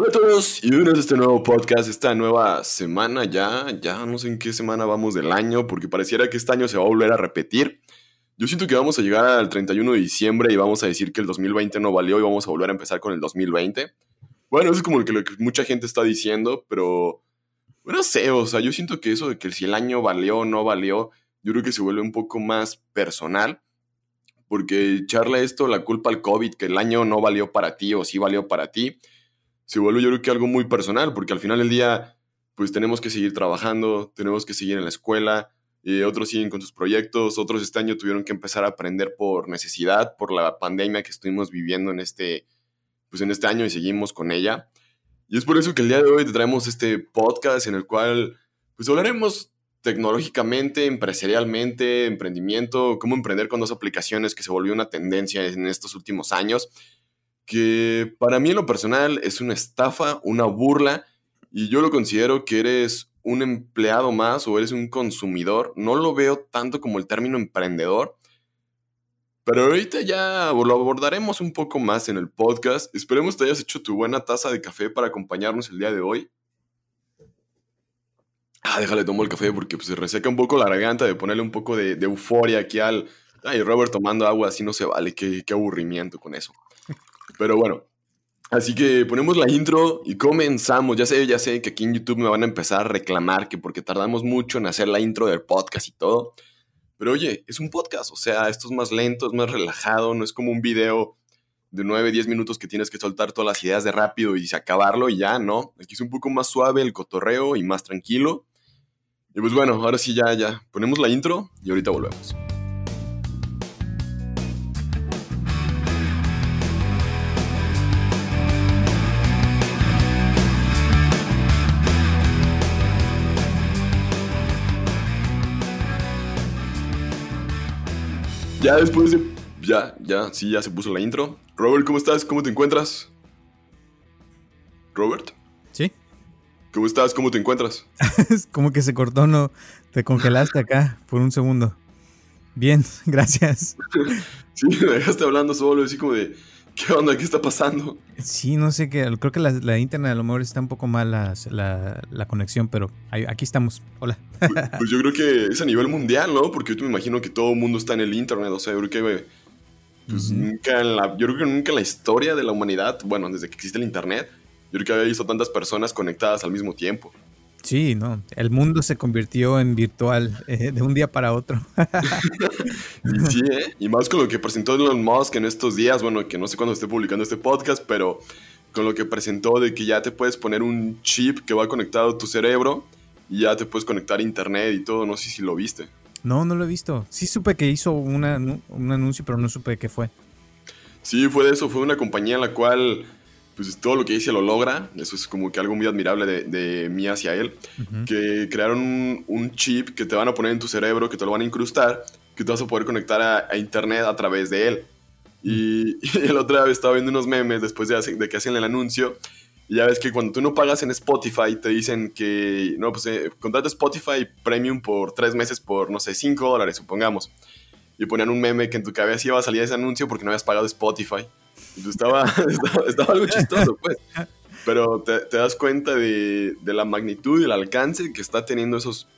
Hola a todos y bienvenidos a este nuevo podcast, esta nueva semana ya, ya no sé en qué semana vamos del año, porque pareciera que este año se va a volver a repetir. Yo siento que vamos a llegar al 31 de diciembre y vamos a decir que el 2020 no valió y vamos a volver a empezar con el 2020. Bueno, eso es como lo que, lo que mucha gente está diciendo, pero no sé, o sea, yo siento que eso de que si el año valió o no valió, yo creo que se vuelve un poco más personal, porque echarle esto la culpa al COVID, que el año no valió para ti o sí valió para ti, se vuelve yo creo que algo muy personal, porque al final del día, pues tenemos que seguir trabajando, tenemos que seguir en la escuela, y otros siguen con sus proyectos, otros este año tuvieron que empezar a aprender por necesidad, por la pandemia que estuvimos viviendo en este, pues en este año y seguimos con ella. Y es por eso que el día de hoy te traemos este podcast en el cual pues hablaremos tecnológicamente, empresarialmente, emprendimiento, cómo emprender con dos aplicaciones que se volvió una tendencia en estos últimos años que para mí en lo personal es una estafa, una burla, y yo lo considero que eres un empleado más o eres un consumidor. No lo veo tanto como el término emprendedor, pero ahorita ya lo abordaremos un poco más en el podcast. Esperemos te hayas hecho tu buena taza de café para acompañarnos el día de hoy. Ah, déjale tomo el café porque pues, se reseca un poco la garganta de ponerle un poco de, de euforia aquí al... Ay, Robert tomando agua así no se vale, qué, qué aburrimiento con eso. Pero bueno, así que ponemos la intro y comenzamos. Ya sé, ya sé que aquí en YouTube me van a empezar a reclamar que porque tardamos mucho en hacer la intro del podcast y todo. Pero oye, es un podcast, o sea, esto es más lento, es más relajado, no es como un video de 9, 10 minutos que tienes que soltar todas las ideas de rápido y acabarlo y ya, ¿no? Aquí es un poco más suave el cotorreo y más tranquilo. Y pues bueno, ahora sí ya, ya, ponemos la intro y ahorita volvemos. Ya después de... Ya, ya, sí, ya se puso la intro. Robert, ¿cómo estás? ¿Cómo te encuentras? Robert. ¿Sí? ¿Cómo estás? ¿Cómo te encuentras? Como que se cortó, no. Te congelaste acá por un segundo. Bien, gracias. sí, me dejaste hablando solo, así como de, ¿qué onda? ¿Qué está pasando? Sí, no sé qué. Creo que la, la internet a lo mejor está un poco mal la, la, la conexión, pero ahí, aquí estamos. Hola. Pues, pues, yo creo que es a nivel mundial, ¿no? Porque yo me imagino que todo el mundo está en el internet. O sea, yo creo que pues, nunca en la, yo creo que nunca en la historia de la humanidad, bueno, desde que existe el internet, yo creo que había visto tantas personas conectadas al mismo tiempo. Sí, no, el mundo se convirtió en virtual eh, de un día para otro. y sí, ¿eh? y más con lo que presentó Elon Musk en estos días, bueno, que no sé cuándo esté publicando este podcast, pero con lo que presentó de que ya te puedes poner un chip que va conectado a tu cerebro y ya te puedes conectar a internet y todo, no sé si lo viste. No, no lo he visto. Sí supe que hizo una, un anuncio, pero no supe qué fue. Sí, fue de eso, fue una compañía en la cual pues todo lo que dice lo logra. Eso es como que algo muy admirable de, de mí hacia él. Que crearon un, chip que te van a poner en tu cerebro, que te lo van a incrustar, que te vas a poder conectar a, internet a través de él. Y, el otro día estaba viendo unos memes después de, de, que hacen el anuncio. Y ya ves que cuando tú no pagas en Spotify, te dicen que, no, pues eh, contrata Spotify Premium por tres meses por, no sé, cinco dólares, supongamos. Y ponían un meme que en tu cabeza iba a salir ese anuncio porque no habías pagado Spotify. Estaba, estaba, algo chistoso, pues. Pero te, das cuenta de, la magnitud y el alcance que está teniendo esos,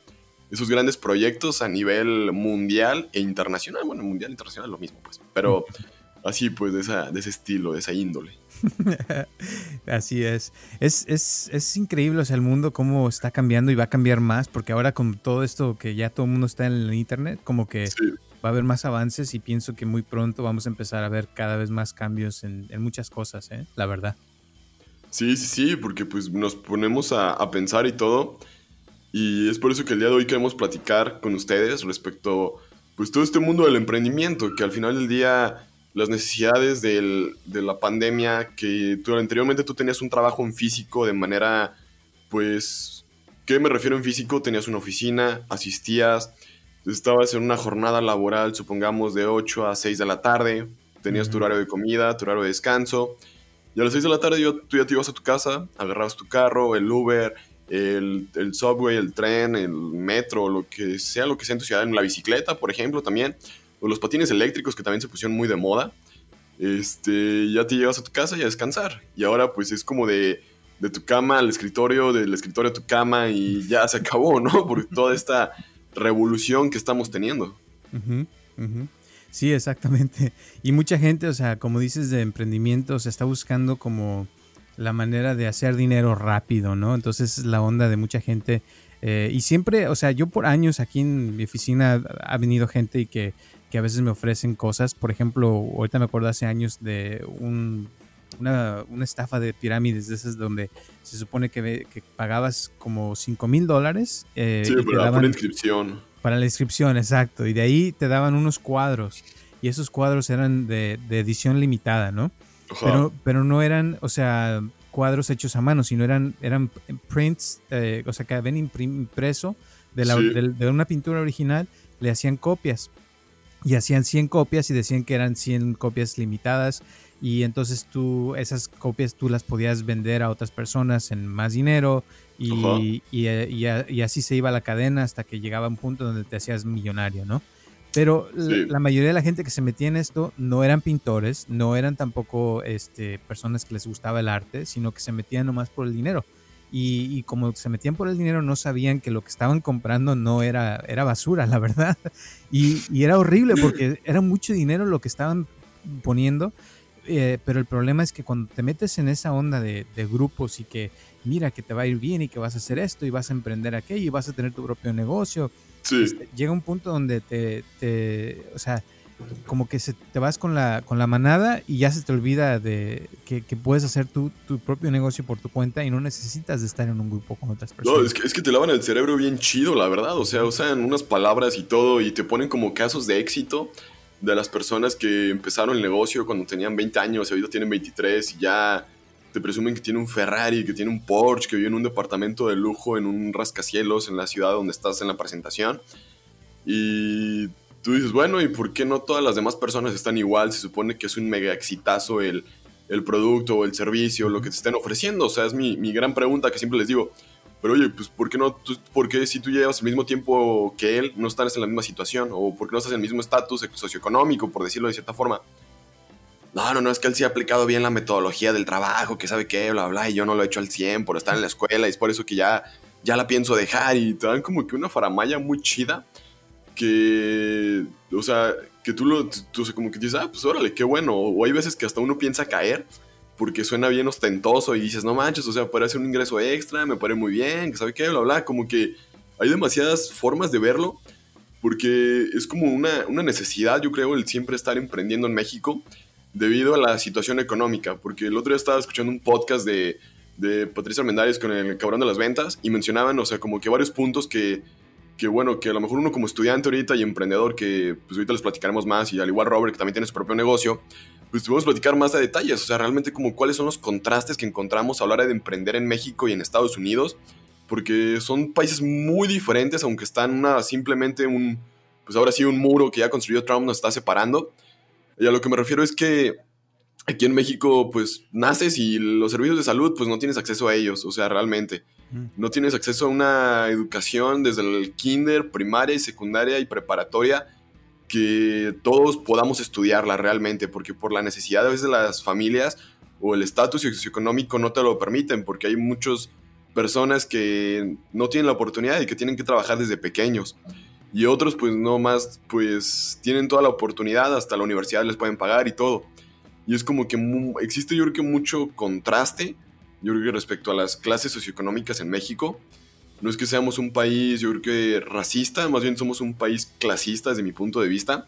esos grandes proyectos a nivel mundial e internacional. Bueno, mundial e internacional lo mismo, pues. Pero así, pues, de, esa, de ese estilo, de esa índole. Así es. Es, es. es, increíble, o sea, el mundo cómo está cambiando y va a cambiar más, porque ahora con todo esto que ya todo el mundo está en el Internet, como que va a haber más avances y pienso que muy pronto vamos a empezar a ver cada vez más cambios en, muchas cosas, ¿eh? la verdad. Sí, sí, sí, porque pues nos ponemos a, a, pensar y todo. Y es por eso que el día de hoy queremos platicar con ustedes respecto, pues todo este mundo del emprendimiento, que al final del día las necesidades del, de la pandemia, que tú, anteriormente tú tenías un trabajo en físico de manera, pues, ¿qué me refiero en físico? Tenías una oficina, asistías, estabas en una jornada laboral, supongamos, de 8 a 6 de la tarde, tenías tu horario de comida, tu horario de descanso, y a las 6 de la tarde tú ya te ibas a tu casa, agarrabas tu carro, el Uber, el, el, subway, el tren, el metro, lo que sea, lo que sea en tu ciudad, en la bicicleta, por ejemplo, también, o los patines eléctricos que también se pusieron muy de moda, este, ya te llevas a tu casa y a descansar. Y ahora pues es como de, de tu cama al escritorio, del escritorio a tu cama y ya se acabó, ¿no? Por toda esta revolución que estamos teniendo. Sí, exactamente. Y mucha gente, o sea, como dices de emprendimiento, se está buscando como la manera de hacer dinero rápido, ¿no? Entonces es la onda de mucha gente. Eh, y siempre, o sea, yo por años aquí en mi oficina ha venido gente y que, que a veces me ofrecen cosas. Por ejemplo, ahorita me acuerdo hace años de un una, estafa de pirámides de esas donde se supone que, pagabas como 5 mil dólares. Eh, sí, para la inscripción. Para la inscripción, exacto. Y de ahí te daban unos cuadros. Y esos cuadros eran de, edición limitada, ¿no? Pero, pero no eran, o sea, cuadros hechos a mano, sino eran, eran prints, eh, o sea, que habían impreso de, la, de, una pintura original, le hacían copias. Y hacían 100 copias y decían que eran 100 copias limitadas. Y entonces tú esas copias tú las podías vender a otras personas en más dinero. Y, y, así se iba la cadena hasta que llegaba un punto donde te hacías millonario, ¿no? Pero la, mayoría de la gente que se metía en esto no eran pintores, no eran tampoco este, personas que les gustaba el arte, sino que se metían nomás por el dinero. Y, como se metían por el dinero no sabían que lo que estaban comprando no era, era basura, la verdad. Y, y era horrible porque era mucho dinero lo que estaban poniendo eh, pero el problema es que cuando te metes en esa onda de, grupos y que mira que te va a ir bien y que vas a hacer esto y vas a emprender aquello y vas a tener tu propio negocio, este, llega un punto donde te, o sea, como que se, te vas con la, con la manada y ya se te olvida de que, puedes hacer tu, tu, propio negocio por tu cuenta y no necesitas de estar en un grupo con otras personas. No, es que, es que te lavan el cerebro bien chido, la verdad. O sea, usan unas palabras y todo y te ponen como casos de éxito de las personas que empezaron el negocio cuando tenían 20 años y ahorita tienen 23 y ya te presumen que tiene un Ferrari, que tiene un Porsche, que vive en un departamento de lujo, en un rascacielos en la ciudad donde estás en la presentación. Y tú dices, bueno, ¿y por qué no todas las demás personas están igual? Se supone que es un mega exitazo el, el producto o el servicio, lo que te estén ofreciendo. O sea, es mi, mi gran pregunta que siempre les digo. Pero oye, pues ¿por qué no? ¿Por qué si tú llevas el mismo tiempo que él no estás en la misma situación? ¿O por qué no estás en el mismo estatus socioeconómico, por decirlo de cierta forma? No, no, no, es que él sí ha aplicado bien la metodología del trabajo, que sabe qué, bla, bla, y yo no lo he hecho al 100 por estar en la escuela, y es por eso que ya, ya la pienso dejar, y te dan como que una faramaya muy chida, que, o sea, que tú lo, tú, como que dices, ah, pues órale, qué bueno, o hay veces que hasta uno piensa caer, porque suena bien ostentoso y dices, no manches, o sea, puede ser un ingreso extra, me parece muy bien, que sabe qué, bla, bla, como que hay demasiadas formas de verlo, porque es como una, una necesidad, yo creo, el siempre estar emprendiendo en México debido a la situación económica, porque el otro día estaba escuchando un podcast de, de Patricia Armendáriz con el cabrón de las ventas y mencionaban, o sea, como que varios puntos que, que bueno, que a lo mejor uno como estudiante ahorita y emprendedor, que pues ahorita les platicaremos más, y al igual Robert, que también tiene su propio negocio, pues a platicar más de detalles, o sea, realmente como cuáles son los contrastes que encontramos a la hora de emprender en México y en Estados Unidos, porque son países muy diferentes, aunque están una, simplemente un, pues ahora sí, un muro que ya construyó Trump nos está separando. Y a lo que me refiero es que aquí en México, pues naces y los servicios de salud, pues no tienes acceso a ellos, o sea, realmente. No tienes acceso a una educación desde el kinder, primaria y secundaria y preparatoria que todos podamos estudiarla realmente, porque por la necesidad a veces de las familias o el estatus socioeconómico no te lo permiten, porque hay muchas personas que no tienen la oportunidad y que tienen que trabajar desde pequeños. Y otros pues no más, pues tienen toda la oportunidad, hasta la universidad les pueden pagar y todo. Y es como que existe yo creo que mucho contraste, yo creo que respecto a las clases socioeconómicas en México, no es que seamos un país, yo creo que racista, más bien somos un país clasista desde mi punto de vista,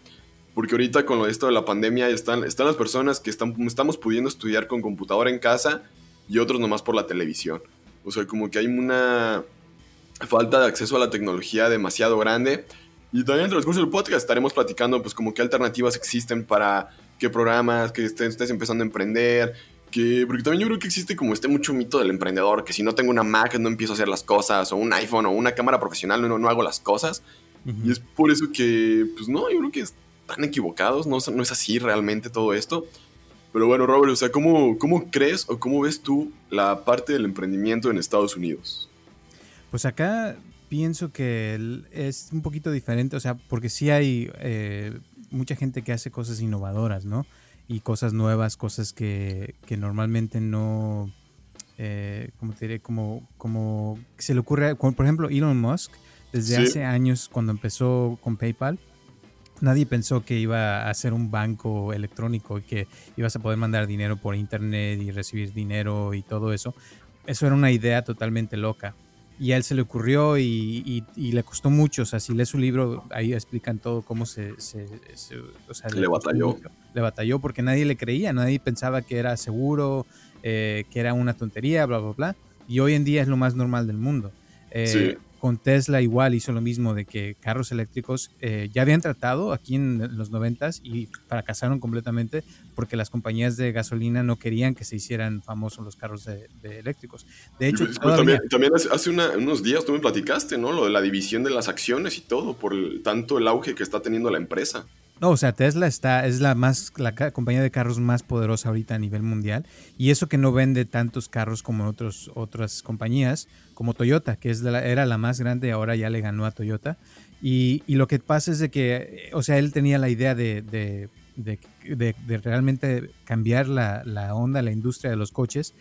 porque ahorita con esto de la pandemia están, están las personas que están, estamos pudiendo estudiar con computadora en casa y otros nomás por la televisión. O sea, como que hay una falta de acceso a la tecnología demasiado grande. Y también en el transcurso del podcast estaremos platicando pues como qué alternativas existen para qué programas, que estés, estés empezando a emprender, porque también yo creo que existe como este mucho mito del emprendedor, que si no tengo una Mac no empiezo a hacer las cosas, o un iPhone o una cámara profesional no, no hago las cosas. Y es por eso que, pues no, yo creo que están equivocados, no, no es así realmente todo esto. Pero bueno, Robert, o sea, ¿cómo, ¿cómo crees o cómo ves tú la parte del emprendimiento en Estados Unidos? Pues acá pienso que es un poquito diferente, o sea, porque sí hay eh, mucha gente que hace cosas innovadoras, ¿no? y cosas nuevas, cosas que, normalmente no, eh, como te diré, como, como se le ocurre, por ejemplo, Elon Musk, desde hace años cuando empezó con PayPal, nadie pensó que iba a ser un banco electrónico y que ibas a poder mandar dinero por internet y recibir dinero y todo eso. Eso era una idea totalmente loca. Y a él se le ocurrió y, le costó mucho. O sea, si lees su libro, ahí explican todo cómo se... le, batalló. Le batalló porque nadie le creía, nadie pensaba que era seguro, eh, que era una tontería, bla, bla, bla. Y hoy en día es lo más normal del mundo. Eh, sí con Tesla igual hizo lo mismo de que carros eléctricos eh, ya habían tratado aquí en los noventas y fracasaron completamente porque las compañías de gasolina no querían que se hicieran famosos los carros de, eléctricos. De hecho, también, hace unos días tú me platicaste, ¿no? Lo de la división de las acciones y todo, por tanto el auge que está teniendo la empresa. No, o sea, Tesla está, es la más, la compañía de carros más poderosa ahorita a nivel mundial. Y eso que no vende tantos carros como otros, otras compañías, como Toyota, que es era la más grande y ahora ya le ganó a Toyota. Y, lo que pasa es de que, o sea, él tenía la idea de, de, de, realmente cambiar la, la, onda, la industria de los coches.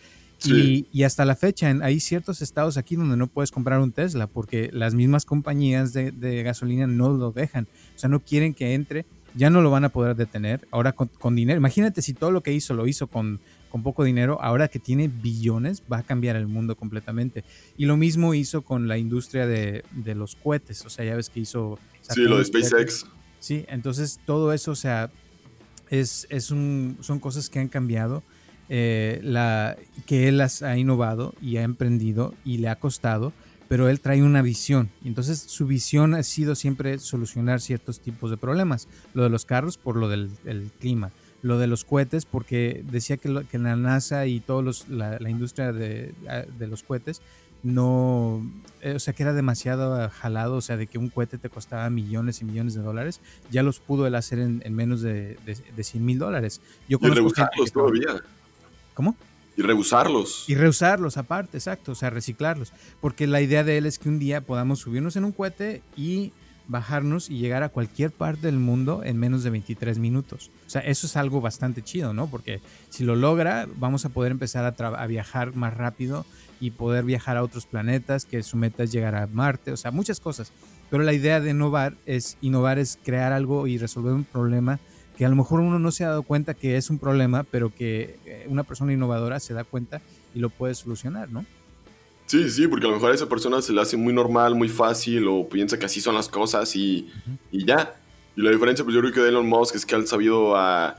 Y, y, hasta la fecha, hay ciertos estados aquí donde no puedes comprar un Tesla porque las mismas compañías de, de gasolina no lo dejan. O sea, no quieren que entre ya no lo van a poder detener. Ahora con, dinero, imagínate si todo lo que hizo lo hizo con, con, poco dinero, ahora que tiene billones va a cambiar el mundo completamente. Y lo mismo hizo con la industria de, los cohetes, o sea, ya ves que hizo... Sí, lo de SpaceX. Sí, entonces todo eso, o sea, es, es un, son cosas que han cambiado, eh, la, que él las ha innovado y ha emprendido y le ha costado pero él trae una visión. Y entonces su visión ha sido siempre solucionar ciertos tipos de problemas. Lo de los carros por lo del clima. Lo de los cohetes porque decía que, la NASA y toda la, industria de, los cohetes no, eh, o sea, que era demasiado jalado, o sea, de que un cohete te costaba millones y millones de dólares, ya los pudo él hacer en, menos de, de, 100 mil dólares. Yo y todavía. ¿Cómo? Y reusarlos. Y reusarlos aparte, exacto, o sea, reciclarlos. Porque la idea de él es que un día podamos subirnos en un cohete y bajarnos y llegar a cualquier parte del mundo en menos de 23 minutos. O sea, eso es algo bastante chido, ¿no? Porque si lo logra, vamos a poder empezar a, viajar más rápido y poder viajar a otros planetas, que su meta es llegar a Marte, o sea, muchas cosas. Pero la idea de innovar es, innovar es crear algo y resolver un problema que a lo mejor uno no se ha dado cuenta que es un problema, pero que eh, una persona innovadora se da cuenta y lo puede solucionar, ¿no? Sí, sí, porque a lo mejor a esa persona se le hace muy normal, muy fácil, o piensa que así son las cosas y, y ya. Y la diferencia, pues yo creo que de Elon Musk es que él ha sabido a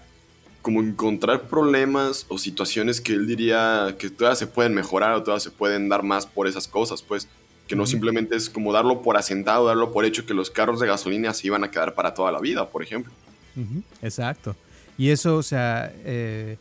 como encontrar problemas o situaciones que él diría que todas se pueden mejorar o todas se pueden dar más por esas cosas, pues que no simplemente es como darlo por asentado, darlo por hecho que los carros de gasolina se iban a quedar para toda la vida, por ejemplo. Exacto. Y eso, o sea, eh,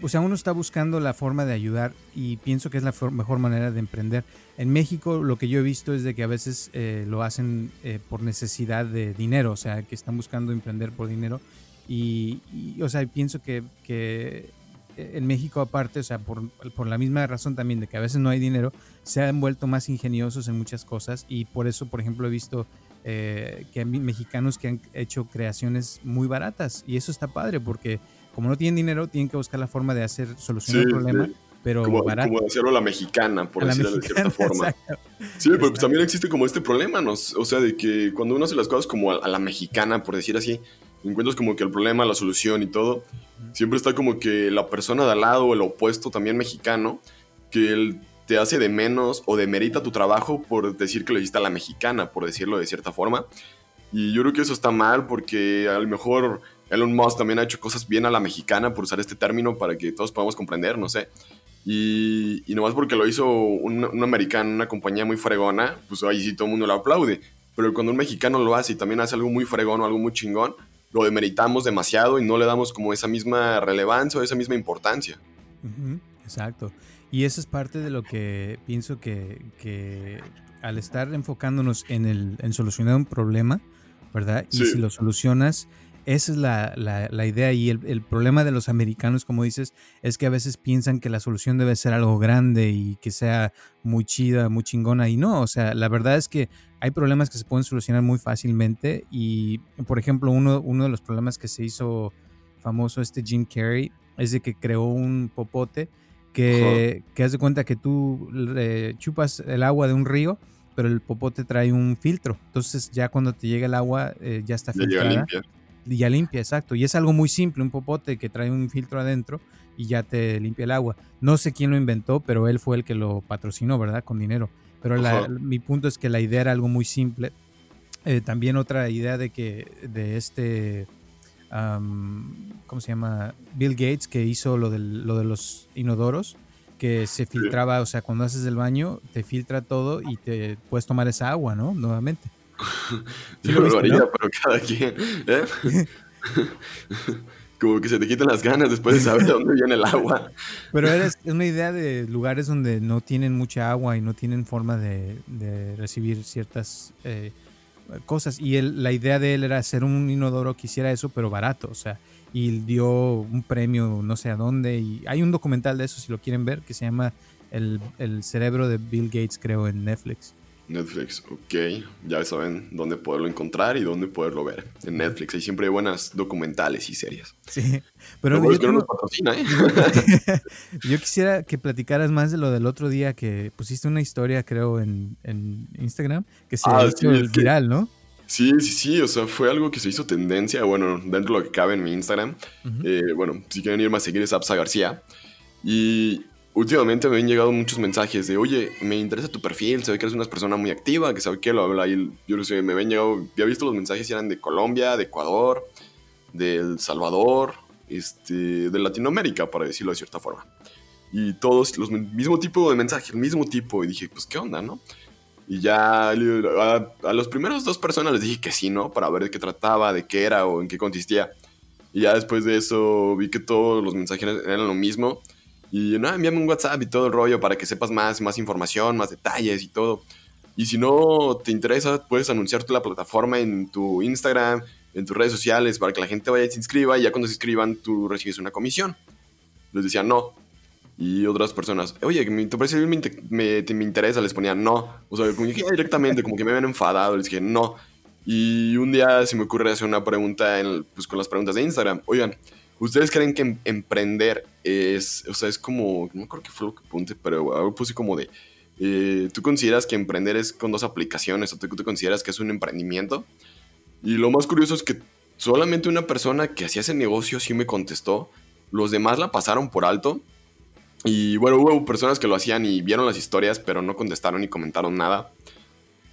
o sea, uno está buscando la forma de ayudar y pienso que es la mejor manera de emprender. En México lo que yo he visto es de que a veces eh, lo hacen eh, por necesidad de dinero, o sea, que están buscando emprender por dinero. Y, o sea, pienso que, que, en México aparte, o sea, por, por, la misma razón también de que a veces no hay dinero, se han vuelto más ingeniosos en muchas cosas y por eso, por ejemplo, he visto eh, que hay mexicanos que han hecho creaciones muy baratas y eso está padre porque como no tienen dinero tienen que buscar la forma de hacer solucionar el problema. Pero como, barato. como hacerlo a la mexicana, por decirlo de cierta forma. Sí, pero pues también existe como este problema, ¿no? O sea, de que cuando uno hace las cosas como a, la mexicana, por decir así, encuentras como que el problema, la solución y todo, siempre está como que la persona de al lado, el opuesto también mexicano, que el te hace de menos o demerita tu trabajo por decir que lo hiciste a la mexicana, por decirlo de cierta forma. Y yo creo que eso está mal porque a lo mejor Elon Musk también ha hecho cosas bien a la mexicana, por usar este término para que todos podamos comprender, no sé. Y, y nomás porque lo hizo un, americano, una compañía muy fregona, pues ahí sí todo el mundo lo aplaude. Pero cuando un mexicano lo hace y también hace algo muy fregón o algo muy chingón, lo demeritamos demasiado y no le damos como esa misma relevancia o esa misma importancia. Exacto. Y eso es parte de lo que pienso que, al estar enfocándonos en, el, en solucionar un problema, ¿verdad? Y si lo solucionas, esa es la, la, idea. Y el, el, problema de los americanos, como dices, es que a veces piensan que la solución debe ser algo grande y que sea muy chida, muy chingona. Y no, o sea, la verdad es que hay problemas que se pueden solucionar muy fácilmente. Y, por ejemplo, uno, uno de los problemas que se hizo famoso este Jim Carrey es de que creó un popote que, que haz de cuenta que tú chupas el agua de un río, pero el popote trae un filtro. Entonces ya cuando te llega el agua eh, ya está filtrada. Ya limpia. Ya limpia, exacto. Y es algo muy simple, un popote que trae un filtro adentro y ya te limpia el agua. No sé quién lo inventó, pero él fue el que lo patrocinó, ¿verdad? Con dinero. Pero mi punto es que la idea era algo muy simple. Eh, también otra idea de que de este ¿cómo se llama? Bill Gates que hizo lo, lo de los inodoros, que se filtraba, o sea, cuando haces el baño, te filtra todo y te puedes tomar esa agua, ¿no? Nuevamente. Yo lo, haría, pero cada quien. ¿eh? Como que se te quitan las ganas después de saber de dónde viene el agua. Pero es una idea de lugares donde no tienen mucha agua y no tienen forma de, recibir ciertas eh, cosas. Y la idea de él era hacer un inodoro que hiciera eso, pero barato, o sea, y dio un premio no sé a dónde. Y hay un documental de eso, si lo quieren ver, que se llama El, el cerebro de Bill Gates, creo, en Netflix. Netflix, ok. Ya saben dónde poderlo encontrar y dónde poderlo ver. En Netflix hay siempre buenas documentales y series. Sí, pero yo, ¿eh? yo, quisiera que platicaras más de lo del otro día que pusiste una historia, creo, en, Instagram, que se ah, hizo viral, ¿no? Sí, sí, sí, o sea, fue algo que se hizo tendencia, bueno, dentro de lo que cabe en mi Instagram. Eh, bueno, si quieren irme a seguir es Apsa García. Y últimamente me han llegado muchos mensajes de, oye, me interesa tu perfil, se ve que eres una persona muy activa, que sabe que lo habla. Y yo no sé, me habían llegado, había visto los mensajes y eran de Colombia, de Ecuador, de El Salvador, este, de Latinoamérica, para decirlo de cierta forma. Y todos, los mismo tipo de mensajes, el mismo tipo. Y dije, pues, ¿qué onda, no? Y ya a, a los primeros dos personas les dije que sí, ¿no? Para ver de qué trataba, de qué era o en qué consistía. Y ya después de eso vi que todos los mensajes eran lo mismo. Y no, envíame un WhatsApp y todo el rollo para que sepas más, más información, más detalles y todo. Y si no te interesa, puedes anunciarte la plataforma en tu Instagram, en tus redes sociales, para que la gente vaya y se inscriba. Y ya cuando se inscriban, tú recibes una comisión. Les decía no. Y otras personas, oye, tu perfil me, me, me, interesa, les ponía no. O sea, dije directamente, como que me habían enfadado, les dije no. Y un día se me ocurre hacer una pregunta en, pues, con las preguntas de Instagram. Oigan, ¿Ustedes creen que em, emprender es, o sea, es como, no creo que fue lo que apunte, pero algo puse como de, eh, ¿tú consideras que emprender es con dos aplicaciones o tú, tú consideras que es un emprendimiento? Y lo más curioso es que solamente una persona que hacía ese negocio sí me contestó, los demás la pasaron por alto. Y bueno, hubo personas que lo hacían y vieron las historias, pero no contestaron ni comentaron nada.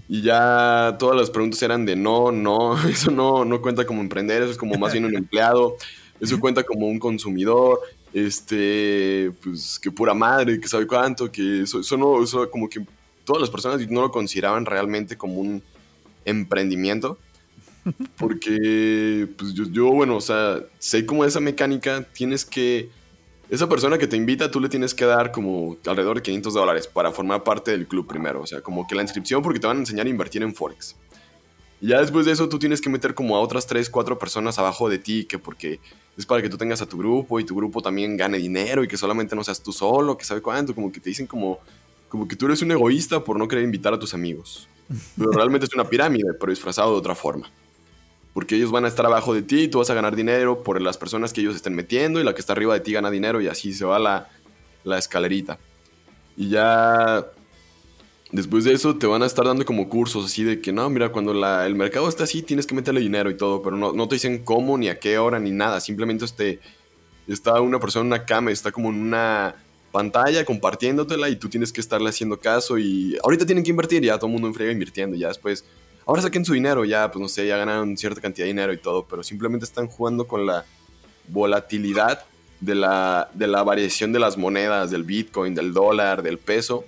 Y ya todas las preguntas eran de no, no, eso no, no cuenta como emprender, eso es como más bien un empleado. Eso cuenta como un consumidor, este, pues que pura madre, que sabe cuánto, que eso, eso no, eso como que todas las personas no lo consideraban realmente como un emprendimiento. Porque, pues yo, yo, bueno, o sea, sé como esa mecánica, tienes que, esa persona que te invita, tú le tienes que dar como alrededor de 500 dólares para formar parte del club primero. O sea, como que la inscripción porque te van a enseñar a invertir en Forex. Y ya después de eso tú tienes que meter como a otras 3, 4 personas abajo de ti, que porque es para que tú tengas a tu grupo y tu grupo también gane dinero y que solamente no seas tú solo, que sabe cuánto, como que te dicen como, como que tú eres un egoísta por no querer invitar a tus amigos. Pero realmente es una pirámide, pero disfrazado de otra forma. Porque ellos van a estar abajo de ti y tú vas a ganar dinero por las personas que ellos estén metiendo y la que está arriba de ti gana dinero y así se va la, la escalerita. Y ya Después de eso te van a estar dando como cursos así de que no, mira, cuando el mercado está así tienes que meterle dinero y todo, pero no, no te dicen cómo, ni a qué hora, ni nada. Simplemente este, está una persona en una cama, está como en una pantalla compartiéndotela y tú tienes que estarle haciendo caso y ahorita tienen que invertir, ya todo el mundo enfriega invirtiendo, ya después, ahora saquen su dinero, ya pues no sé, ya ganaron cierta cantidad de dinero y todo, pero simplemente están jugando con la volatilidad de la, de la variación de las monedas, del Bitcoin, del dólar, del peso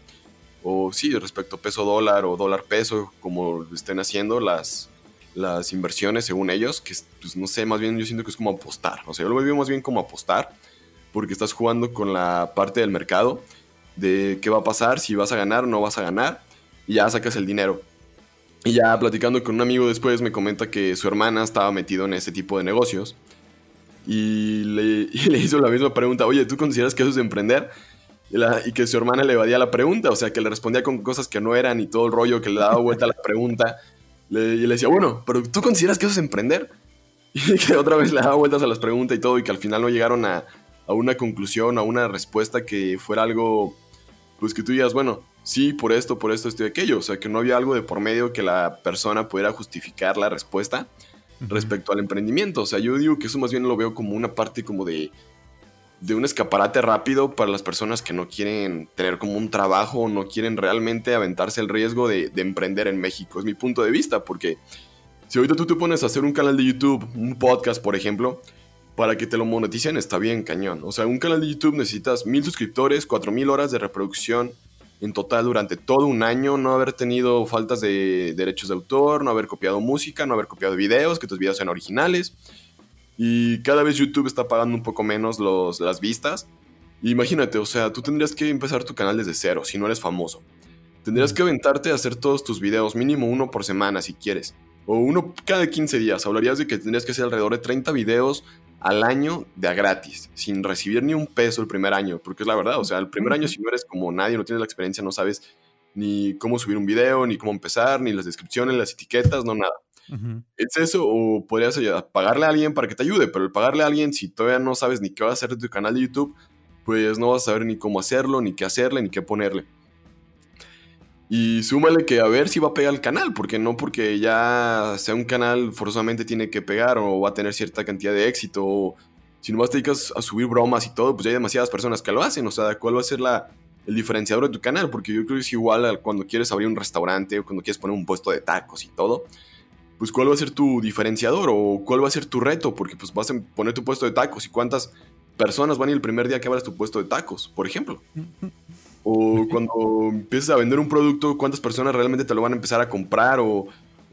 o sí, respecto peso dólar o dólar peso, como estén haciendo las, las inversiones según ellos, que pues no sé, más bien yo siento que es como apostar, o sea, yo lo veo más bien como apostar, porque estás jugando con la parte del mercado, de qué va a pasar, si vas a ganar o no vas a ganar, y ya sacas el dinero. Y ya platicando con un amigo después me comenta que su hermana estaba metido en ese tipo de negocios. Y le, y le hizo la misma pregunta, oye, ¿tú consideras que eso es emprender? Y, que su hermana le evadía la pregunta, o sea, que le respondía con cosas que no eran y todo el rollo, que le daba vuelta a la pregunta. y le decía, bueno, pero ¿tú consideras que eso es emprender? Y que otra vez le daba vueltas a las preguntas y todo, y que al final no llegaron a, a una conclusión, a una respuesta que fuera algo, pues que tú digas, bueno, sí, por esto, por esto, esto y aquello. O sea, que no había algo de por medio que la persona pudiera justificar la respuesta respecto al emprendimiento. O sea, yo digo que eso más bien lo veo como una parte como de, de un escaparate rápido para las personas que no quieren tener como un trabajo o no quieren realmente aventarse el riesgo de, de emprender en México. Es mi punto de vista, porque si ahorita tú te pones a hacer un canal de YouTube, un podcast, por ejemplo, para que te lo moneticen está bien cañón. O sea, un canal de YouTube necesitas mil suscriptores, cuatro mil horas de reproducción en total durante todo un año, no haber tenido faltas de derechos de autor, no haber copiado música, no haber copiado videos, que tus videos sean originales. Y cada vez YouTube está pagando un poco menos los, las vistas. Imagínate, o sea, tú tendrías que empezar tu canal desde cero si no eres famoso. Tendrías que aventarte a hacer todos tus videos, mínimo uno por semana si quieres. O uno cada 15 días. Hablarías de que tendrías que hacer alrededor de 30 videos al año de a gratis, sin recibir ni un peso el primer año, porque es la verdad, o sea, el primer año si no eres como nadie, no tienes la experiencia, no sabes ni cómo subir un video, ni cómo empezar, ni las descripciones, las etiquetas, no nada. Es eso, o podrías pagarle a alguien para que te ayude, pero el pagarle a alguien, si todavía no sabes ni qué va a hacer de tu canal de YouTube, pues no vas a saber ni cómo hacerlo, ni qué hacerle, ni qué ponerle. Y súmale que a ver si va a pegar el canal, porque no porque ya sea un canal forzosamente tiene que pegar o va a tener cierta cantidad de éxito. O si nomás te dedicas a subir bromas y todo, pues ya hay demasiadas personas que lo hacen. O sea, ¿cuál va a ser la, el diferenciador de tu canal? Porque yo creo que es igual cuando quieres abrir un restaurante o cuando quieres poner un puesto de tacos y todo. Pues cuál va a ser tu diferenciador o cuál va a ser tu reto, porque pues vas a poner tu puesto de tacos y cuántas personas van a ir el primer día que abras tu puesto de tacos, por ejemplo. O cuando empiezas a vender un producto, ¿cuántas personas realmente te lo van a empezar a comprar? O,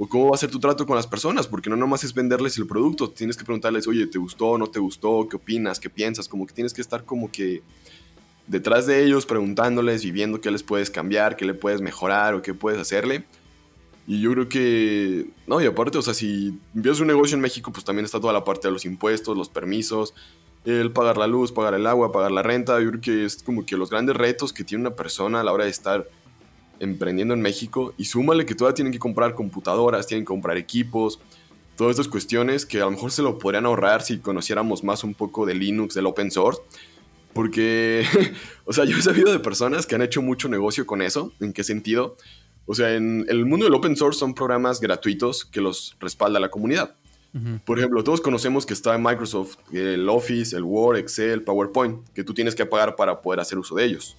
cómo va a ser tu trato con las personas, porque no nomás es venderles el producto, tienes que preguntarles, oye, ¿te gustó? ¿No te gustó? ¿Qué opinas? ¿Qué piensas? Como que tienes que estar como que detrás de ellos, preguntándoles y viendo qué les puedes cambiar, qué le puedes mejorar o qué puedes hacerle. Y yo creo que, no, y aparte, o sea, si empiezas un negocio en México, pues también está toda la parte de los impuestos, los permisos, el pagar la luz, pagar el agua, pagar la renta, yo creo que es como que los grandes retos que tiene una persona a la hora de estar emprendiendo en México. Y súmale que todavía tienen que comprar computadoras, tienen que comprar equipos, todas estas cuestiones que a lo mejor se lo podrían ahorrar si conociéramos más un poco de Linux, del open source, porque, o sea, yo he sabido de personas que han hecho mucho negocio con eso, ¿en qué sentido? O sea, en el mundo del open source son programas gratuitos que los respalda la comunidad. Por ejemplo, todos conocemos que está en Microsoft el Office, el Word, Excel, PowerPoint, que tú tienes que pagar para poder hacer uso de ellos.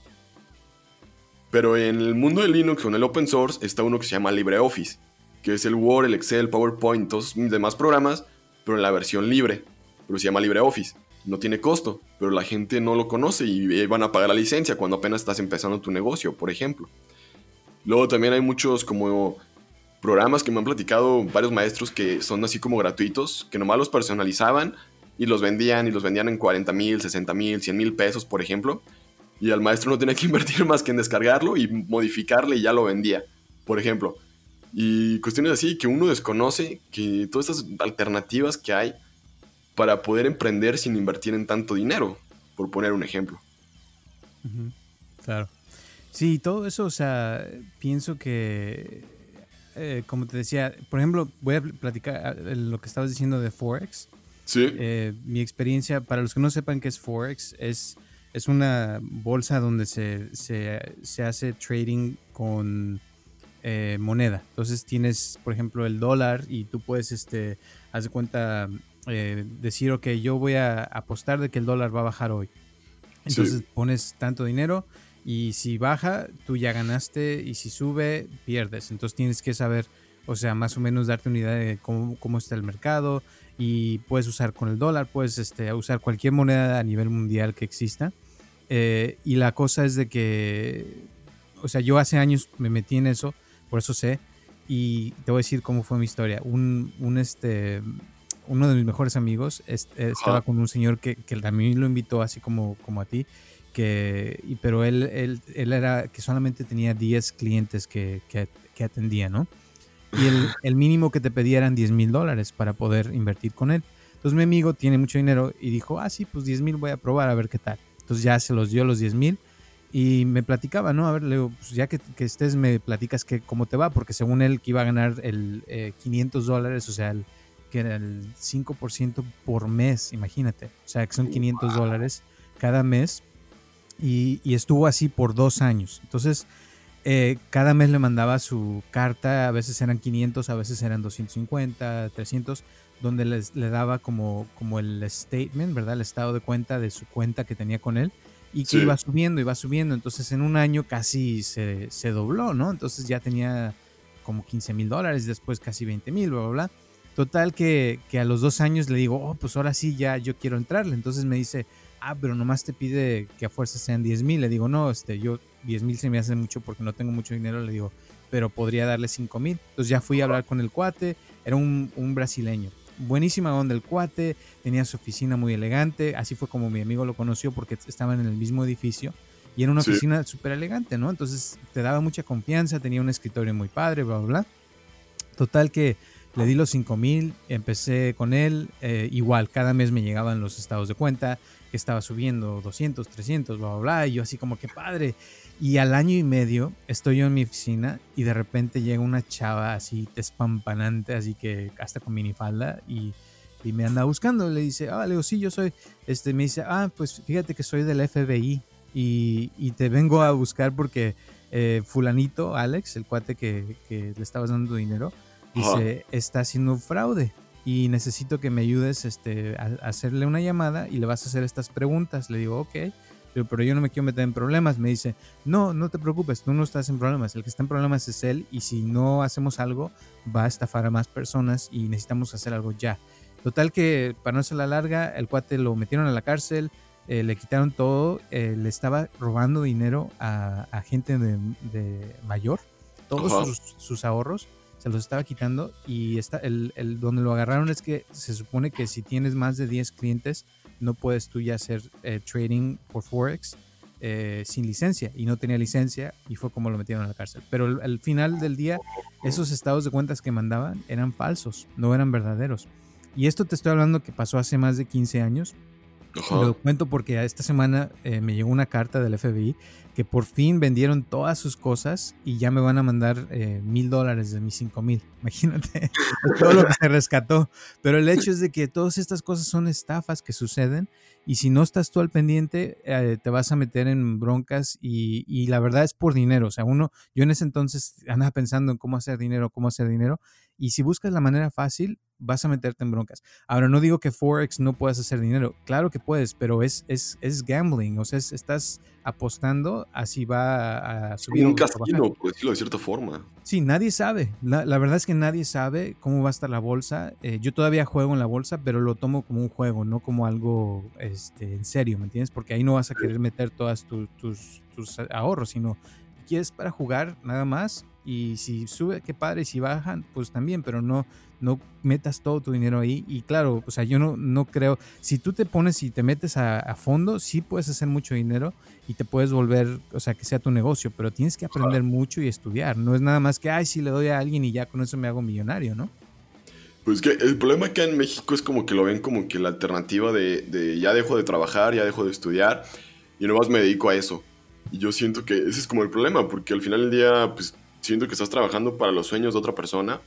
Pero en el mundo de Linux o en el open source está uno que se llama LibreOffice, que es el Word, el Excel, PowerPoint, todos los demás programas, pero en la versión libre. Pero se llama LibreOffice. No tiene costo, pero la gente no lo conoce y van a pagar la licencia cuando apenas estás empezando tu negocio, por ejemplo. Luego también hay muchos como programas que me han platicado varios maestros que son así como gratuitos, que nomás los personalizaban y los vendían y los vendían en 40 mil, 60 mil, 100 mil pesos, por ejemplo. Y al maestro no tenía que invertir más que en descargarlo y modificarle y ya lo vendía, por ejemplo. Y cuestiones así que uno desconoce que todas estas alternativas que hay para poder emprender sin invertir en tanto dinero, por poner un ejemplo. Claro. Sí, todo eso, o sea, pienso que eh, como te decía, por ejemplo, voy a platicar ah, lo que estabas diciendo de Forex. Sí. Eh, mi experiencia, para los que no sepan qué es Forex, es, es una bolsa donde se, se, hace trading con eh, moneda. Entonces tienes, por ejemplo, el dólar y tú puedes, este, haz de cuenta, decir, ok, yo voy a apostar de que el dólar va a bajar hoy. Entonces pones tanto dinero y si baja, tú ya ganaste. Y si sube, pierdes. Entonces tienes que saber, o sea, más o menos darte una idea de cómo, está el mercado. Y puedes usar con el dólar, puedes este, usar cualquier moneda a nivel mundial que exista. Eh, y la cosa es de que, o sea, yo hace años me metí en eso, por eso sé. Y te voy a decir cómo fue mi historia. Un, un este, uno de mis mejores amigos estaba con un señor que, que también lo invitó, así como, como a ti que, pero él, él, él, era que solamente tenía 10 clientes que, que, atendía, ¿no? Y el, el, mínimo que te pedía eran 10 mil dólares para poder invertir con él. Entonces mi amigo tiene mucho dinero y dijo, ah, sí, pues 10 mil voy a probar a ver qué tal. Entonces ya se los dio los 10 mil y me platicaba, ¿no? A ver, le digo, pues ya que, que, estés, me platicas que, cómo te va, porque según él que iba a ganar el 500 eh, dólares, o sea, el, que era el 5% por mes, imagínate. O sea, que son 500 dólares cada mes y, estuvo así por dos años. Entonces, eh, cada mes le mandaba su carta, a veces eran 500, a veces eran 250, 300, donde les, le daba como, como el statement, ¿verdad? El estado de cuenta de su cuenta que tenía con él y que iba subiendo, iba subiendo. Entonces en un año casi se, se dobló, ¿no? Entonces ya tenía como 15 mil dólares, después casi 20 mil, bla, bla, bla. Total que, que, a los dos años le digo, oh, pues ahora sí ya yo quiero entrarle. Entonces me dice, ah, pero nomás te pide que a fuerza sean 10 mil. Le digo, no, este, yo 10 mil se me hace mucho porque no tengo mucho dinero. Le digo, pero podría darle 5 mil. Entonces ya fui a hablar con el cuate, era un, un brasileño. Buenísima onda el cuate, tenía su oficina muy elegante. Así fue como mi amigo lo conoció porque estaban en el mismo edificio y era una oficina súper elegante, ¿no? Entonces te daba mucha confianza, tenía un escritorio muy padre, bla, bla, bla. Total que le di los 5 mil, empecé con él, eh, igual, cada mes me llegaban los estados de cuenta, que estaba subiendo 200, 300, bla, bla, bla, y yo así como que padre. Y al año y medio estoy yo en mi oficina y de repente llega una chava así despampanante, así que hasta con minifalda y, y me anda buscando. Le dice, ah, le digo, sí, yo soy. Este, me dice, ah, pues fíjate que soy del FBI y, te vengo a buscar porque eh, fulanito, Alex, el cuate que, que le estabas dando dinero, dice, está haciendo un fraude y necesito que me ayudes este, a, hacerle una llamada y le vas a hacer estas preguntas. Le digo, ok, pero, yo no me quiero meter en problemas. Me dice, no, no te preocupes, tú no estás en problemas. El que está en problemas es él y si no hacemos algo, va a estafar a más personas y necesitamos hacer algo ya. Total que, para no ser la larga, el cuate lo metieron a la cárcel, eh, le quitaron todo, eh, le estaba robando dinero a, gente de, mayor, todos sus ahorros se los estaba quitando y está, el, el, donde lo agarraron es que se supone que si tienes más de 10 clientes no puedes tú ya hacer eh, trading por Forex eh, sin licencia y no tenía licencia y fue como lo metieron a la cárcel. Pero al final del día esos estados de cuentas que mandaban eran falsos, no eran verdaderos. Y esto te estoy hablando que pasó hace más de 15 años. Lo cuento porque esta semana eh, me llegó una carta del FBI que por fin vendieron todas sus cosas y ya me van a mandar eh, mil dólares de mis cinco mil. Imagínate todo lo que se rescató. Pero el hecho es de que todas estas cosas son estafas que suceden y si no estás tú al pendiente eh, te vas a meter en broncas y, y, la verdad es por dinero. O sea, uno, yo en ese entonces andaba pensando en cómo hacer dinero, cómo hacer dinero y si buscas la manera fácil, vas a meterte en broncas. Ahora, no digo que Forex no puedas hacer dinero. Claro que puedes, pero es, es, es gambling. O sea, estás apostando así va a subir. un casino, por decirlo de cierta forma. Sí, nadie sabe. La, verdad es que nadie sabe cómo va a estar la bolsa. Eh, yo todavía juego en la bolsa, pero lo tomo como un juego, no como algo este, en serio, ¿me entiendes? Porque ahí no vas a querer meter todas tus, tus ahorros, sino quieres para jugar nada más y si sube, qué padre, si bajan, pues también, pero no, no metas todo tu dinero ahí. Y claro, o sea, yo no, no creo, si tú te pones y te metes a, fondo, sí puedes hacer mucho dinero y te puedes volver, o sea, que sea tu negocio, pero tienes que aprender mucho y estudiar. No es nada más que, ay, si le doy a alguien y ya con eso me hago millonario, ¿no? Pues que el problema acá en México es como que lo ven como que la alternativa de, de ya dejo de trabajar, ya dejo de estudiar y nomás me dedico a eso. Y yo siento que ese es como el problema, porque al final del día, pues siento que estás trabajando para los sueños de otra persona.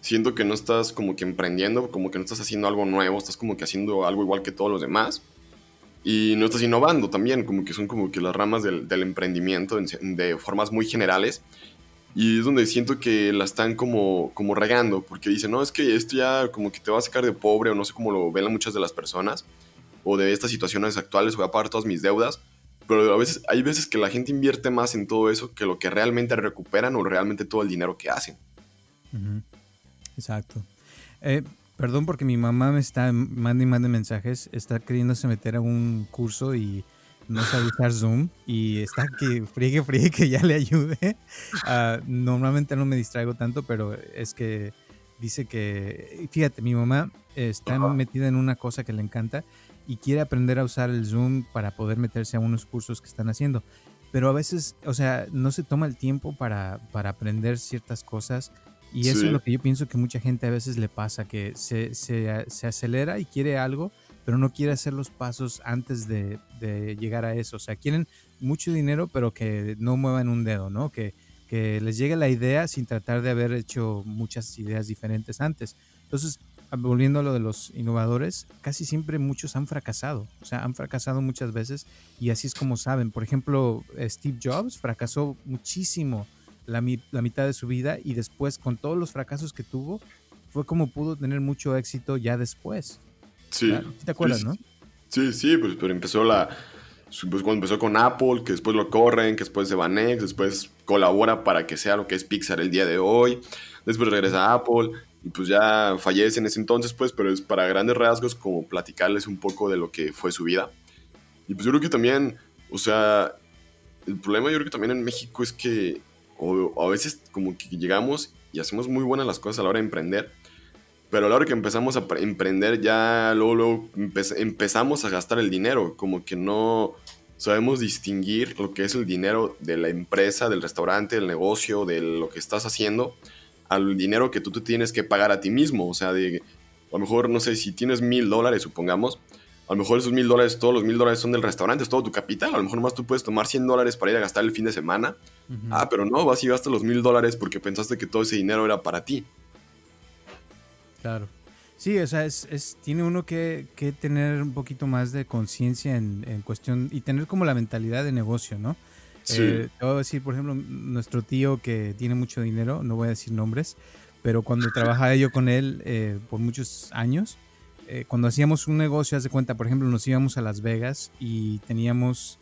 Siento que no estás como que emprendiendo, como que no estás haciendo algo nuevo, estás como que haciendo algo igual que todos los demás. Y no estás innovando también, como que son como que las ramas del, emprendimiento de formas muy generales. Y es donde siento que la están como, como regando, porque dicen, no, es que esto ya como que te va a sacar de pobre, o no sé cómo lo ven muchas de las personas, o de estas situaciones actuales, voy a pagar todas mis deudas pero a veces hay veces que la gente invierte más en todo eso que lo que realmente recuperan o realmente todo el dinero que hacen. Exacto. Eh, perdón porque mi mamá me está mandando y manda mensajes, está queriéndose meter a un curso y no sabe usar Zoom y está que friegue, friegue que ya le ayude. Ah, normalmente no me distraigo tanto, pero es que dice que, fíjate, mi mamá está metida en una cosa que le encanta y quiere aprender a usar el Zoom para poder meterse a unos cursos que están haciendo. Pero a veces, o sea, no se toma el tiempo para, para aprender ciertas cosas. Y eso es lo que yo pienso que mucha gente a veces le pasa, que se, se, se acelera y quiere algo, pero no quiere hacer los pasos antes de, de, llegar a eso. O sea, quieren mucho dinero, pero que no muevan un dedo, ¿no? Que, que les llegue la idea sin tratar de haber hecho muchas ideas diferentes antes. Entonces, volviendo a lo de los innovadores, casi siempre muchos han fracasado, o sea, han fracasado muchas veces y así es como saben. Por ejemplo, Steve Jobs fracasó muchísimo la, la mitad de su vida y después con todos los fracasos que tuvo, fue como pudo tener mucho éxito ya después. Sí. ¿Te acuerdas, no? Sí, sí, pues pero empezó la... Pues cuando empezó con Apple, que después lo corren, que después se va Next, después colabora para que sea lo que es Pixar el día de hoy, después regresa a Apple, y pues ya fallece en ese entonces, pues, pero es para grandes rasgos como platicarles un poco de lo que fue su vida. Y pues yo creo que también, o sea, el problema yo creo que también en México es que o, a veces como que llegamos y hacemos muy buenas las cosas a la hora de emprender, pero a la hora que empezamos a emprender ya luego, empezamos a gastar el dinero, como que no sabemos distinguir lo que es el dinero de la empresa, del restaurante, del negocio, de lo que estás haciendo, al dinero que tú te tienes que pagar a ti mismo. O sea, de, a lo mejor, no sé, si tienes mil dólares, supongamos, a lo mejor esos mil dólares, todos los mil dólares son del restaurante, es todo tu capital. A lo mejor más tú puedes tomar 100 dólares para ir a gastar el fin de semana. Ah, pero no, vas y gastas los mil dólares porque pensaste que todo ese dinero era para ti. Claro. Sí, o sea, es, tiene uno que, tener un poquito más de conciencia en, cuestión y tener como la mentalidad de negocio, ¿no? Sí. Eh, te voy a decir, por ejemplo, nuestro tío que tiene mucho dinero, no voy a decir nombres, pero cuando trabajaba yo con él eh, por muchos años, eh, cuando hacíamos un negocio, haz de cuenta, por ejemplo, nos íbamos a Las Vegas y teníamos,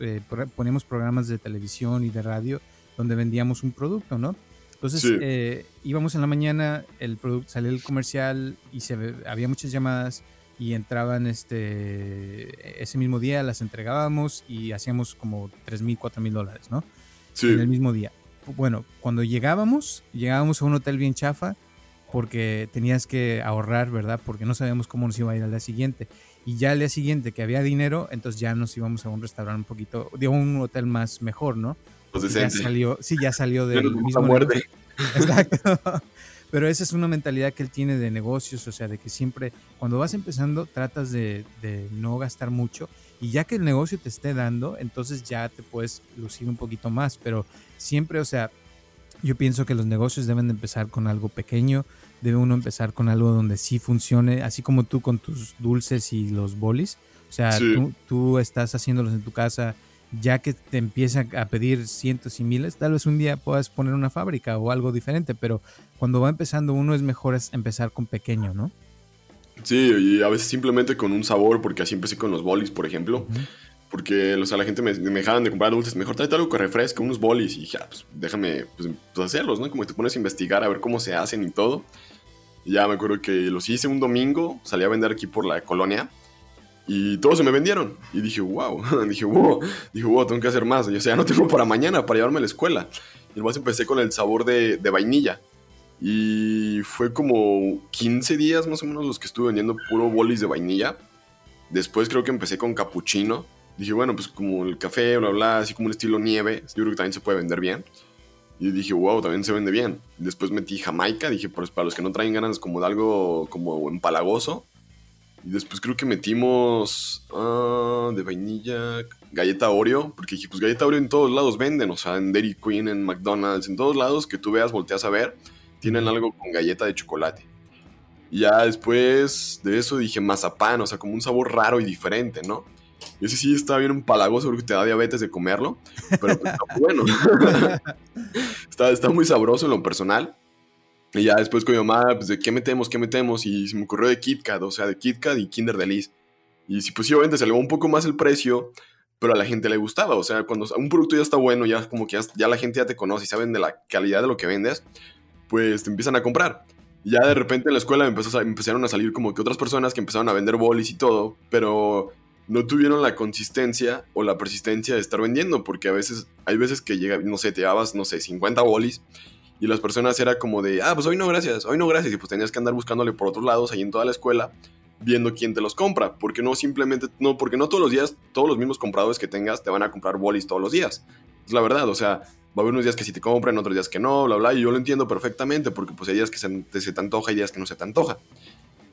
poníamos programas de televisión y de radio donde vendíamos un producto, ¿no? Entonces eh, íbamos en la mañana, el producto salía el comercial y se, había muchas llamadas y entraban este ese mismo día, las entregábamos y hacíamos como 3 mil, 4 mil dólares, ¿no? Sí. En el mismo día. Bueno, cuando llegábamos, llegábamos a un hotel bien chafa porque tenías que ahorrar, ¿verdad? Porque no sabíamos cómo nos iba a ir al día siguiente. Y ya al día siguiente que había dinero, entonces ya nos íbamos a un restaurante un poquito, digo, un hotel más mejor, ¿no? Pues ya salió, sí, ya salió del mismo muerte. Exacto. Pero esa es una mentalidad que él tiene de negocios, o sea, de que siempre, cuando vas empezando, tratas de, no gastar mucho y ya que el negocio te esté dando, entonces ya te puedes lucir un poquito más, pero siempre, o sea, yo pienso que los negocios deben de empezar con algo pequeño, debe uno empezar con algo donde sí funcione, así como tú con tus dulces y los bolis, o sea, tú, tú estás haciéndolos en tu casa, ya que te empieza a pedir cientos y miles, tal vez un día puedas poner una fábrica o algo diferente, pero cuando va empezando uno es mejor empezar con pequeño, ¿no? Sí, y a veces simplemente con un sabor, porque así empecé con los bolis, por ejemplo. Porque o sea, la gente me, me dejaban de comprar dulces, mejor tráete algo que refresque, unos bolis, y ya, pues déjame pues, pues, hacerlos, ¿no? Como te pones a investigar a ver cómo se hacen y todo. Y ya me acuerdo que los hice un domingo, salí a vender aquí por la colonia. Y todos se me vendieron. Y dije, wow, dije, wow, dije, wow, tengo que hacer más. Y, o sea, no tengo para mañana, para llevarme a la escuela. Y más empecé con el sabor de, de, vainilla. Y fue como 15 días más o menos los que estuve vendiendo puro bolis de vainilla. Después creo que empecé con capuchino. Dije, bueno, pues como el café, bla, bla, así como un estilo nieve. Yo creo que también se puede vender bien. Y dije, wow, también se vende bien. Después metí Jamaica. Dije, pues para los que no traen ganas como de algo como empalagoso, y después creo que metimos ah, de vainilla, galleta Oreo, porque dije, pues galleta Oreo en todos lados venden, o sea, en Dairy Queen, en McDonald's, en todos lados que tú veas, volteas a ver, tienen algo con galleta de chocolate. Y ya después de eso dije mazapán, o sea, como un sabor raro y diferente, ¿no? Y ese sí está bien empalagoso, creo que te da diabetes de comerlo, pero pues está bueno. está, está muy sabroso en lo personal. Y ya después con mi mamá, pues de qué metemos, qué metemos, y se me ocurrió de KitKat, o sea, de KitKat y Kinder Delice. Y sí, pues sí, obviamente se elevó un poco más el precio, pero a la gente le gustaba. O sea, cuando un producto ya está bueno, ya como que ya, la gente ya te conoce y saben de la calidad de lo que vendes, pues te empiezan a comprar. Ya de repente en la escuela empezó empezaron a salir como que otras personas que empezaron a vender bolis y todo, pero no tuvieron la consistencia o la persistencia de estar vendiendo, porque a veces, hay veces que llega, no sé, te llevabas, no sé, 50 bolis y las personas era como de, ah, pues hoy no gracias, hoy no gracias. Y pues tenías que andar buscándole por otros lados ahí en toda la escuela, viendo quién te los compra. Porque no simplemente, no, porque no todos los días, todos los mismos compradores que tengas te van a comprar bolis todos los días. Es la verdad, o sea, va a haber unos días que sí te compran, otros días que no, bla, bla. Y yo lo entiendo perfectamente, porque pues hay días que se, se te antoja y días que no se te antoja.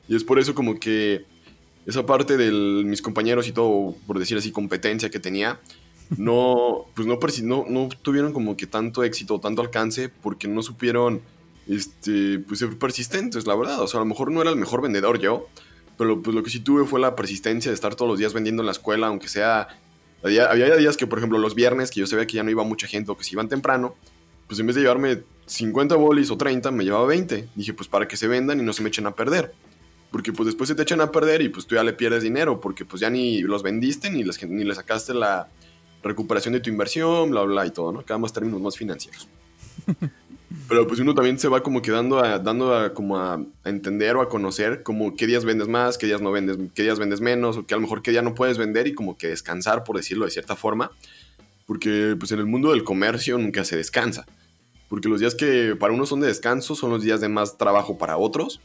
Y es por eso como que esa parte de mis compañeros y todo, por decir así, competencia que tenía, no, pues no, no, no tuvieron como que tanto éxito tanto alcance porque no supieron este, pues ser persistentes, la verdad. O sea, a lo mejor no era el mejor vendedor yo, pero pues lo que sí tuve fue la persistencia de estar todos los días vendiendo en la escuela, aunque sea... Había, había días que, por ejemplo, los viernes, que yo sabía que ya no iba mucha gente o que se iban temprano, pues en vez de llevarme 50 bolis o 30, me llevaba 20. Dije, pues para que se vendan y no se me echen a perder. Porque pues después se te echan a perder y pues tú ya le pierdes dinero, porque pues ya ni los vendiste ni, les, ni le sacaste la recuperación de tu inversión, bla, bla, y todo, ¿no? Cada más términos más financieros. Pero pues uno también se va como quedando a, dando a, como a, entender o a conocer como qué días vendes más, qué días no vendes, qué días vendes menos, o que a lo mejor qué día no puedes vender y como que descansar, por decirlo de cierta forma. Porque pues en el mundo del comercio nunca se descansa. Porque los días que para unos son de descanso son los días de más trabajo para otros.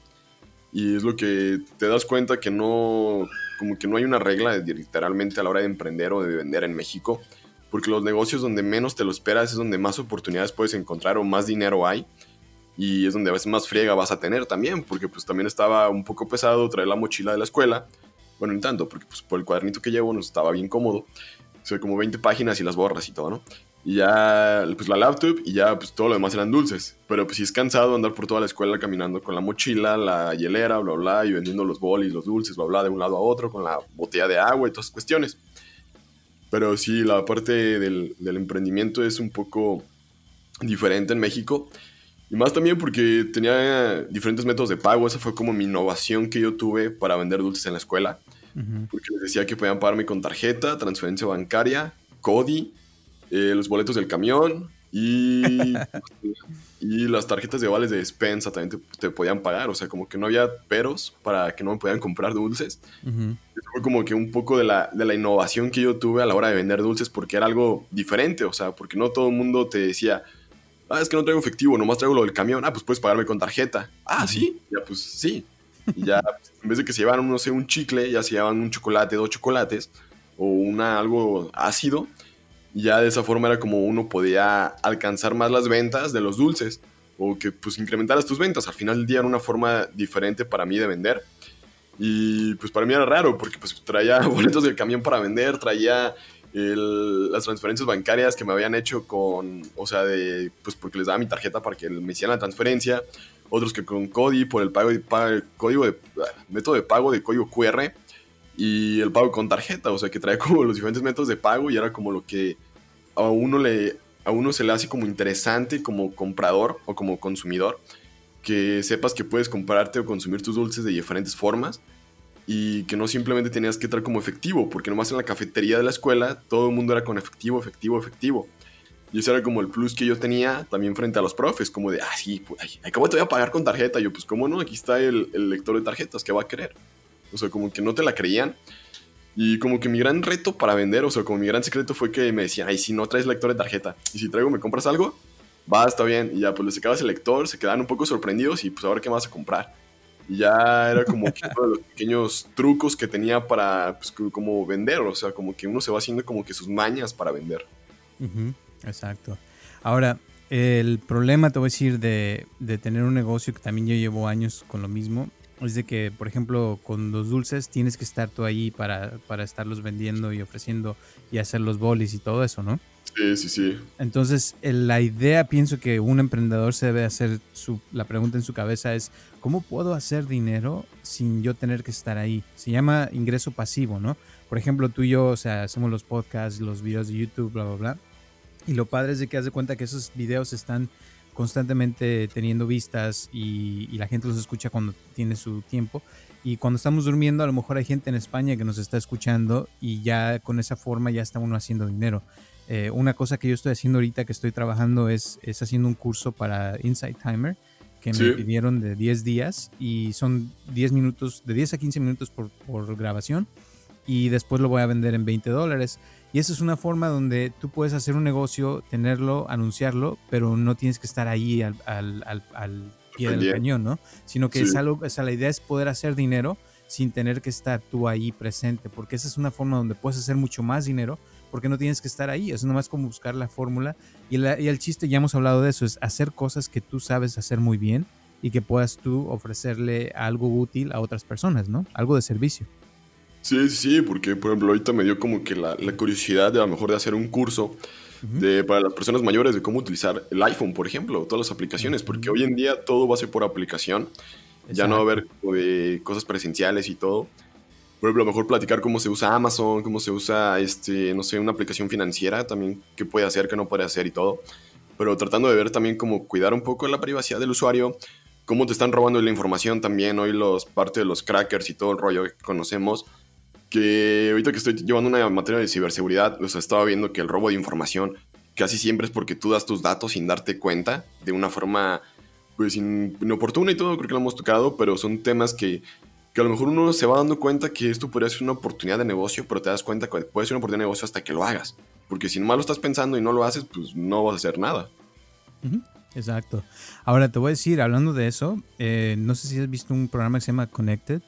Y es lo que te das cuenta que no, como que no hay una regla literalmente a la hora de emprender o de vender en México porque los negocios donde menos te lo esperas es donde más oportunidades puedes encontrar o más dinero hay y es donde a veces más friega vas a tener también, porque pues también estaba un poco pesado traer la mochila de la escuela, bueno, en tanto, porque pues por el cuadernito que llevo no estaba bien cómodo, o como 20 páginas y las borras y todo, ¿no? Y ya, pues la laptop y ya, pues todo lo demás eran dulces. Pero pues sí es cansado andar por toda la escuela caminando con la mochila, la hielera, bla, bla, y vendiendo los bolis, los dulces, bla, bla, de un lado a otro, con la botella de agua y todas esas cuestiones. Pero sí, la parte del, emprendimiento es un poco diferente en México. Y más también porque tenía diferentes métodos de pago. Esa fue como mi innovación que yo tuve para vender dulces en la escuela. Porque les decía que podían pagarme con tarjeta, transferencia bancaria, CODI, eh, los boletos del camión y, y las tarjetas de vales de despensa también te, podían pagar. O sea, como que no había peros para que no me pudieran comprar dulces. fue como que un poco de la, de la innovación que yo tuve a la hora de vender dulces porque era algo diferente. O sea, porque no todo el mundo te decía, ah, es que no traigo efectivo, nomás traigo lo del camión. Ah, pues puedes pagarme con tarjeta. Ah, sí. Ya, pues sí. Y ya, en vez de que se llevaran, no sé, un chicle, ya se llevaban un chocolate, dos chocolates o una, algo ácido ya de esa forma era como uno podía alcanzar más las ventas de los dulces o que pues incrementaras tus ventas. Al final del día era una forma diferente para mí de vender. Y pues para mí era raro porque pues traía boletos del camión para vender, traía las transferencias bancarias que me habían hecho con, o sea, de, pues porque les daba mi tarjeta para que me hicieran la transferencia, otros que con CODI por el pago, de, código de, método de pago de código QR y el pago con tarjeta, o sea que trae como los diferentes métodos de pago y era como lo que a uno, le, a uno se le hace como interesante como comprador o como consumidor, que sepas que puedes comprarte o consumir tus dulces de diferentes formas y que no simplemente tenías que traer como efectivo, porque nomás en la cafetería de la escuela todo el mundo era con efectivo, efectivo, efectivo. Y ese era como el plus que yo tenía también frente a los profes, como de, ah, sí, pues, ¿cómo te voy a pagar con tarjeta? yo, pues, ¿cómo no? Aquí está el, el lector de tarjetas, ¿qué va a querer? O sea, como que no te la creían. Y como que mi gran reto para vender, o sea, como mi gran secreto fue que me decían, ay, si no traes lector de tarjeta, y si traigo, ¿me compras algo? Va, está bien. Y ya, pues les sacabas el lector, se quedaban un poco sorprendidos y pues ahora qué vas a comprar. Y ya era como uno de los pequeños trucos que tenía para, pues, como vender, o sea, como que uno se va haciendo como que sus mañas para vender. Exacto. Ahora, el problema, te voy a decir, de, de tener un negocio que también yo llevo años con lo mismo, es de que, por ejemplo, con los dulces tienes que estar tú ahí para, para estarlos vendiendo y ofreciendo y hacer los bolis y todo eso, ¿no? Sí, sí, sí. Entonces, la idea, pienso que un emprendedor se debe hacer, su, la pregunta en su cabeza es, ¿cómo puedo hacer dinero sin yo tener que estar ahí? Se llama ingreso pasivo, ¿no? Por ejemplo, tú y yo, o sea, hacemos los podcasts, los videos de YouTube, bla, bla, bla. Y lo padre es de que haz de cuenta que esos videos están constantemente teniendo vistas y, la gente los escucha cuando tiene su tiempo. Y cuando estamos durmiendo, a lo mejor hay gente en España que nos está escuchando y ya con esa forma ya está uno haciendo dinero. Eh, una cosa que yo estoy haciendo ahorita, que estoy trabajando, es, es haciendo un curso para Insight Timer que me pidieron de 10 días y son 10 minutos, de 10 a 15 minutos por, por grabación y después lo voy a vender en 20 dólares. Y eso es una forma donde tú puedes hacer un negocio, tenerlo, anunciarlo, pero no tienes que estar ahí al, al, pie del cañón, ¿no? Sino que es algo, o sea, la idea es poder hacer dinero sin tener que estar tú ahí presente, porque esa es una forma donde puedes hacer mucho más dinero, porque no tienes que estar ahí, es nomás como buscar la fórmula. Y, y el chiste, ya hemos hablado de eso, es hacer cosas que tú sabes hacer muy bien y que puedas tú ofrecerle algo útil a otras personas, ¿no? Algo de servicio. Sí, sí, porque por ejemplo ahorita me dio como que la, curiosidad de a lo mejor de hacer un curso de, para las personas mayores de cómo utilizar el iPhone, por ejemplo, todas las aplicaciones, porque hoy en día todo va a ser por aplicación. Ya no va a haber eh, cosas presenciales y todo. Por ejemplo, a lo mejor platicar cómo se usa Amazon, cómo se usa, este, no sé, una aplicación financiera también, qué puede hacer, qué no puede hacer y todo. Pero tratando de ver también cómo cuidar un poco la privacidad del usuario, cómo te están robando la información también. Hoy los parte de los crackers y todo el rollo que conocemos. Que ahorita que estoy llevando una materia de ciberseguridad, pues estaba viendo que el robo de información casi siempre es porque tú das tus datos sin darte cuenta de una forma pues inoportuna y todo, creo que lo hemos tocado, pero son temas que, que a lo mejor uno se va dando cuenta que esto podría ser una oportunidad de negocio, pero te das cuenta que puede ser una oportunidad de negocio hasta que lo hagas. Porque si nomás lo estás pensando y no lo haces, pues no vas a hacer nada. Exacto. Ahora te voy a decir, hablando de eso, eh, no sé si has visto un programa que se llama Connected.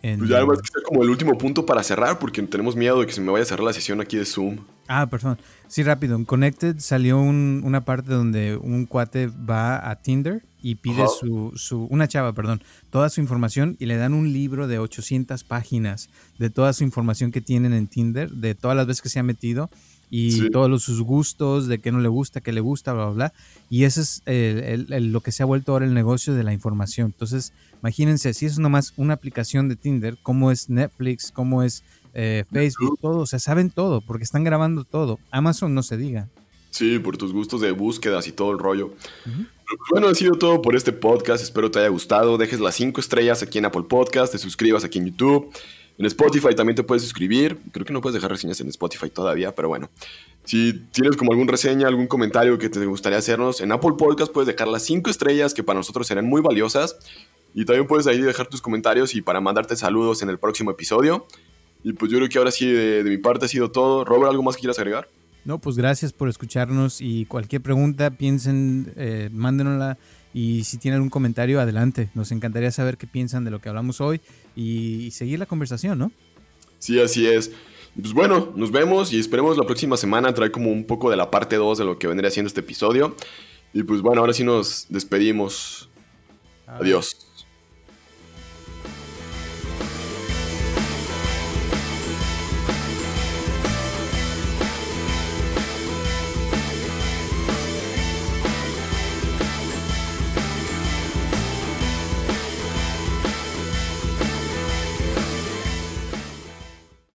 Pues ya además que sea como el último punto para cerrar, porque tenemos miedo de que se me vaya a cerrar la sesión aquí de Zoom. Ah, perdón. Sí, rápido. En Connected salió una parte donde un cuate va a Tinder y pide su, su, una chava, perdón, toda su información y le dan un libro de 800 páginas de toda su información que tienen en Tinder, de todas las veces que se ha metido y todos sus gustos, de qué no le gusta, qué le gusta, bla, bla, bla. Y eso es lo que se ha vuelto ahora el negocio de la información. Entonces, imagínense, si es nomás una aplicación de Tinder, cómo es Netflix, cómo es eh, Facebook, todo, o sea, saben todo, porque están grabando todo. Amazon no se diga. Sí, por tus gustos de búsquedas y todo el rollo. Pues bueno, ha sido todo por este podcast. Espero te haya gustado. Dejes las cinco estrellas aquí en Apple Podcast, te suscribas aquí en YouTube. En Spotify también te puedes suscribir. Creo que no puedes dejar reseñas en Spotify todavía, pero bueno. Si tienes como algún reseña, algún comentario que te gustaría hacernos, en Apple Podcast puedes dejar las 5 estrellas que para nosotros serán muy valiosas. Y también puedes ahí dejar tus comentarios y para mandarte saludos en el próximo episodio. Y pues yo creo que ahora sí de, mi parte ha sido todo. Robert, ¿algo más que quieras agregar? No, pues gracias por escucharnos y cualquier pregunta, piensen, eh, mándenosla y si tienen algún comentario, adelante. Nos encantaría saber qué piensan de lo que hablamos hoy y, seguir la conversación, ¿no? Sí, así es. Pues bueno, nos vemos y esperemos la próxima semana traer como un poco de la parte 2 de lo que vendría siendo este episodio. Y pues bueno, ahora sí nos despedimos. Adiós.